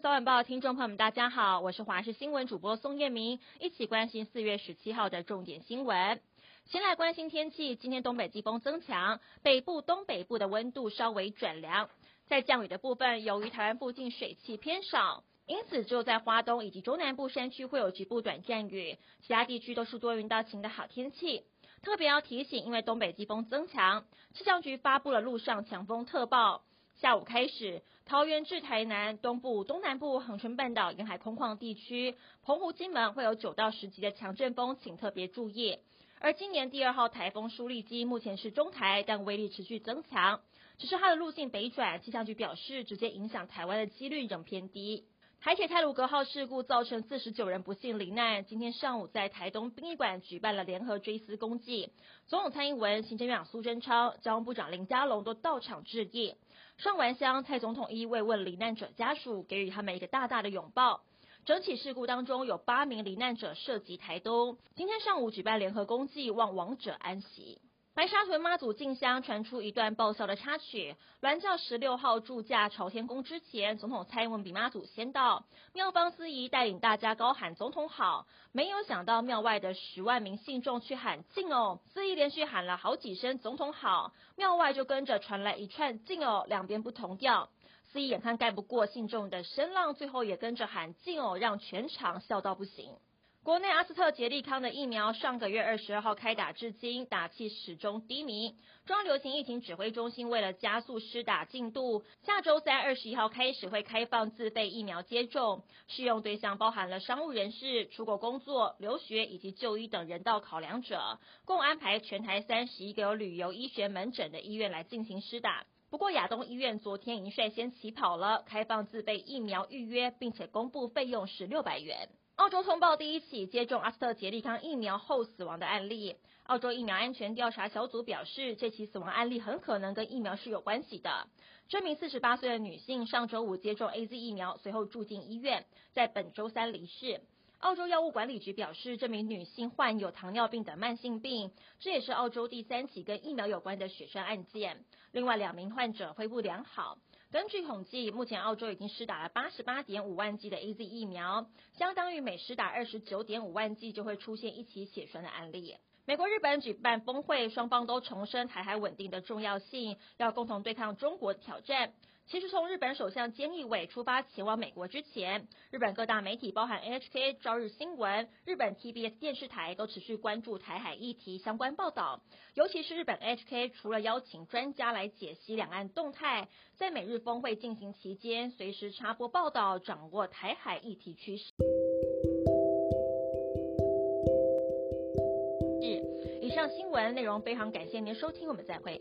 早晚报听众朋友们，大家好，我是华视新闻主播宋燕明，一起关心四月十七号的重点新闻。先来关心天气，今天东北季风增强，北部、东北部的温度稍微转凉。在降雨的部分，由于台湾附近水汽偏少，因此只有在花东以及中南部山区会有局部短暂雨，其他地区都是多云到晴的好天气。特别要提醒，因为东北季风增强，气象局发布了陆上强风特报。下午开始，桃园至台南东部、东南部、恒春半岛沿海空旷地区、澎湖、金门会有九到十级的强阵风，请特别注意。而今年第二号台风舒力基目前是中台，但威力持续增强，只是它的路径北转，气象局表示直接影响台湾的几率仍偏低。台铁泰鲁格号事故造成四十九人不幸罹难。今天上午在台东殡仪馆举办了联合追思公祭，总统蔡英文、行政院长苏贞昌、交通部长林佳龙都到场致意。上完香，蔡总统一一慰问罹难者家属，给予他们一个大大的拥抱。整起事故当中有八名罹难者涉及台东，今天上午举办联合公祭，望亡者安息。白沙屯妈祖进香传出一段爆笑的插曲。銮轿十六号驻驾朝天宫之前，总统蔡英文比妈祖先到，庙方司仪带领大家高喊“总统好”，没有想到庙外的十万名信众去喊“敬哦”，司仪连续喊了好几声“总统好”，庙外就跟着传来一串“敬哦”，两边不同调。司仪眼看盖不过信众的声浪，最后也跟着喊“敬哦”，让全场笑到不行。国内阿斯特捷利康的疫苗上个月二十二号开打至今，打气始终低迷。中央流行疫情指挥中心为了加速施打进度，下周三二十一号开始会开放自费疫苗接种，适用对象包含了商务人士、出国工作、留学以及就医等人道考量者，共安排全台三十一个有旅游医学门诊的医院来进行施打。不过亚东医院昨天已经率先起跑了，开放自费疫苗预约，并且公布费用是六百元。澳洲通报第一起接种阿斯特捷利康疫苗后死亡的案例。澳洲疫苗安全调查小组表示，这起死亡案例很可能跟疫苗是有关系的。这名四十八岁的女性上周五接种 AZ 疫苗，随后住进医院，在本周三离世。澳洲药物管理局表示，这名女性患有糖尿病等慢性病，这也是澳洲第三起跟疫苗有关的血栓案件。另外两名患者恢复良好。根据统计，目前澳洲已经施打了八十八点五万剂的 AZ 疫苗，相当于每施打二十九点五万剂就会出现一起血栓的案例。美国、日本举办峰会，双方都重申台海稳定的重要性，要共同对抗中国挑战。其实从日本首相菅义伟出发前往美国之前，日本各大媒体，包含 NHK、朝日新闻、日本 TBS 电视台，都持续关注台海议题相关报道。尤其是日本 NHK，除了邀请专家来解析两岸动态，在美日峰会进行期间，随时插播报道，掌握台海议题趋势。以上新闻内容非常感谢您收听，我们再会。